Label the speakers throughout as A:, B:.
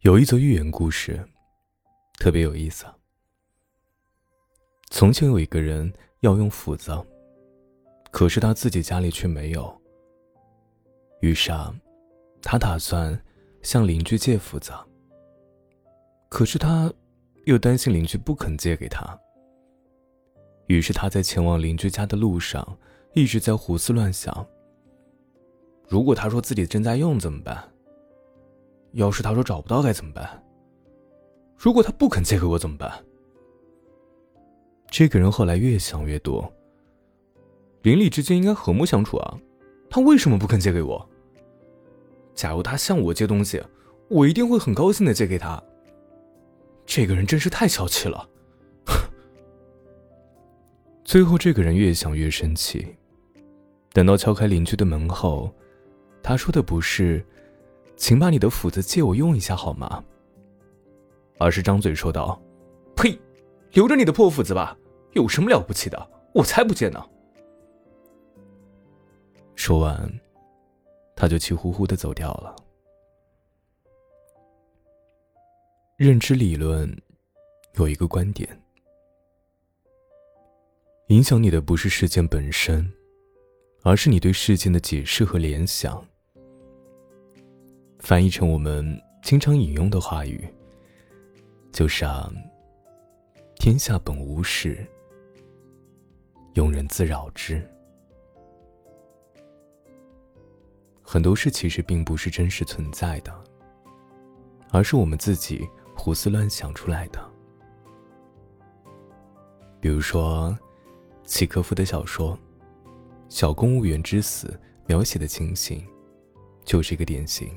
A: 有一则寓言故事，特别有意思。从前有一个人要用斧子，可是他自己家里却没有。于是啊，他打算向邻居借斧子。可是他又担心邻居不肯借给他。于是他在前往邻居家的路上，一直在胡思乱想。如果他说自己正在用怎么办？要是他说找不到该怎么办？如果他不肯借给我怎么办？这个人后来越想越多。邻里之间应该和睦相处啊，他为什么不肯借给我？假如他向我借东西，我一定会很高兴的借给他。这个人真是太小气了。最后，这个人越想越生气。等到敲开邻居的门后，他说的不是。请把你的斧子借我用一下好吗？而是张嘴说道：“呸，留着你的破斧子吧，有什么了不起的？我才不借呢！”说完，他就气呼呼的走掉了。认知理论有一个观点：影响你的不是事件本身，而是你对事件的解释和联想。翻译成我们经常引用的话语，就是啊，天下本无事，庸人自扰之。很多事其实并不是真实存在的，而是我们自己胡思乱想出来的。比如说，契诃夫的小说《小公务员之死》描写的情形，就是一个典型。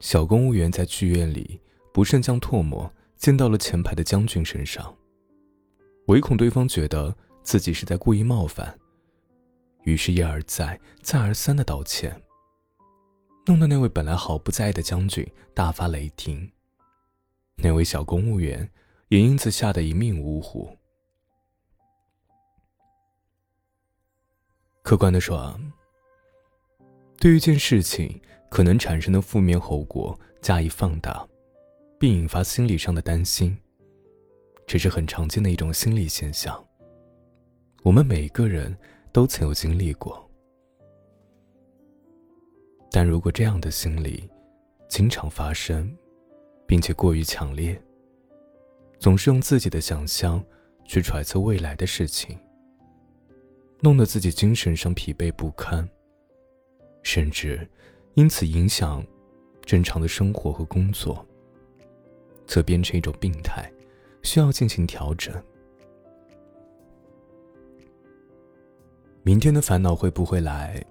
A: 小公务员在剧院里不慎将唾沫溅到了前排的将军身上，唯恐对方觉得自己是在故意冒犯，于是一而再、再而三的道歉，弄得那位本来毫不在意的将军大发雷霆，那位小公务员也因此吓得一命呜呼。客观的说，对一件事情。可能产生的负面后果加以放大，并引发心理上的担心，这是很常见的一种心理现象。我们每个人都曾有经历过，但如果这样的心理经常发生，并且过于强烈，总是用自己的想象去揣测未来的事情，弄得自己精神上疲惫不堪，甚至。因此，影响正常的生活和工作，则变成一种病态，需要进行调整。明天的烦恼会不会来？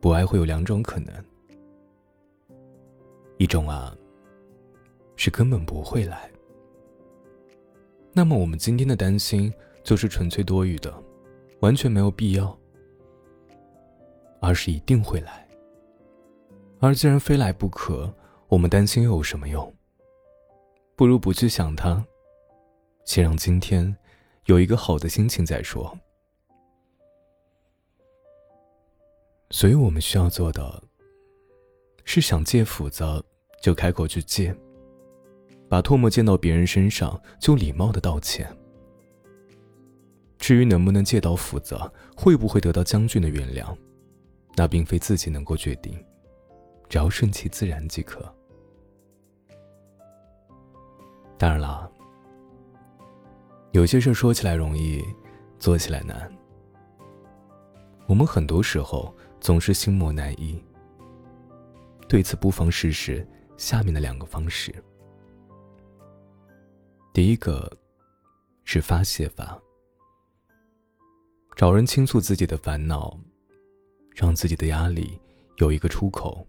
A: 不爱会有两种可能：一种啊，是根本不会来。那么，我们今天的担心就是纯粹多余的，完全没有必要；而是一定会来。而既然非来不可，我们担心又有什么用？不如不去想它，先让今天有一个好的心情再说。所以我们需要做的，是想借斧子就开口去借，把唾沫溅到别人身上就礼貌的道歉。至于能不能借到斧子，会不会得到将军的原谅，那并非自己能够决定。只要顺其自然即可。当然了，有些事说起来容易，做起来难。我们很多时候总是心魔难移。对此，不妨试试下面的两个方式。第一个是发泄法，找人倾诉自己的烦恼，让自己的压力有一个出口。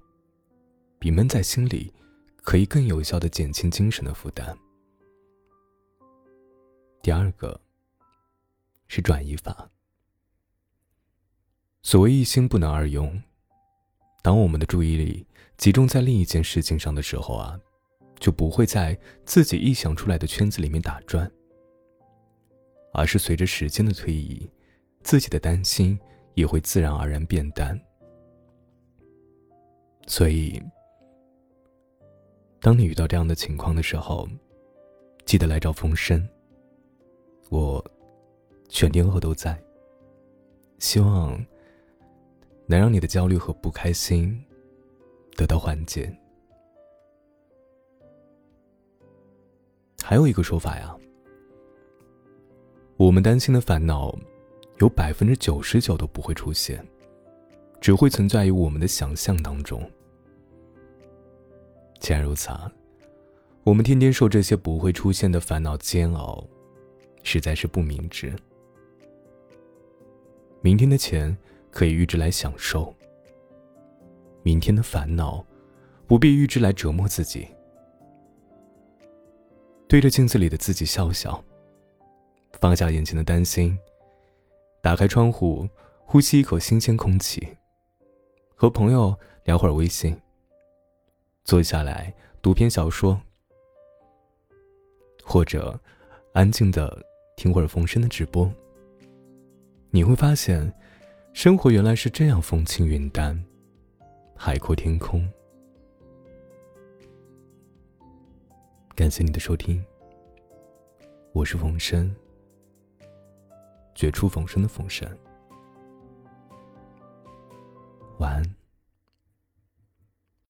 A: 比闷在心里，可以更有效的减轻精神的负担。第二个是转移法。所谓一心不能二用，当我们的注意力集中在另一件事情上的时候啊，就不会在自己臆想出来的圈子里面打转，而是随着时间的推移，自己的担心也会自然而然变淡。所以。当你遇到这样的情况的时候，记得来找风声。我全天候都在。希望能让你的焦虑和不开心得到缓解。还有一个说法呀，我们担心的烦恼，有百分之九十九都不会出现，只会存在于我们的想象当中。既然如此，我们天天受这些不会出现的烦恼煎熬，实在是不明智。明天的钱可以预支来享受，明天的烦恼不必预支来折磨自己。对着镜子里的自己笑笑，放下眼前的担心，打开窗户，呼吸一口新鲜空气，和朋友聊会儿微信。坐下来读篇小说，或者安静的听会儿风声的直播，你会发现，生活原来是这样风轻云淡，海阔天空。感谢你的收听，我是冯生，绝处逢生的冯生，晚安。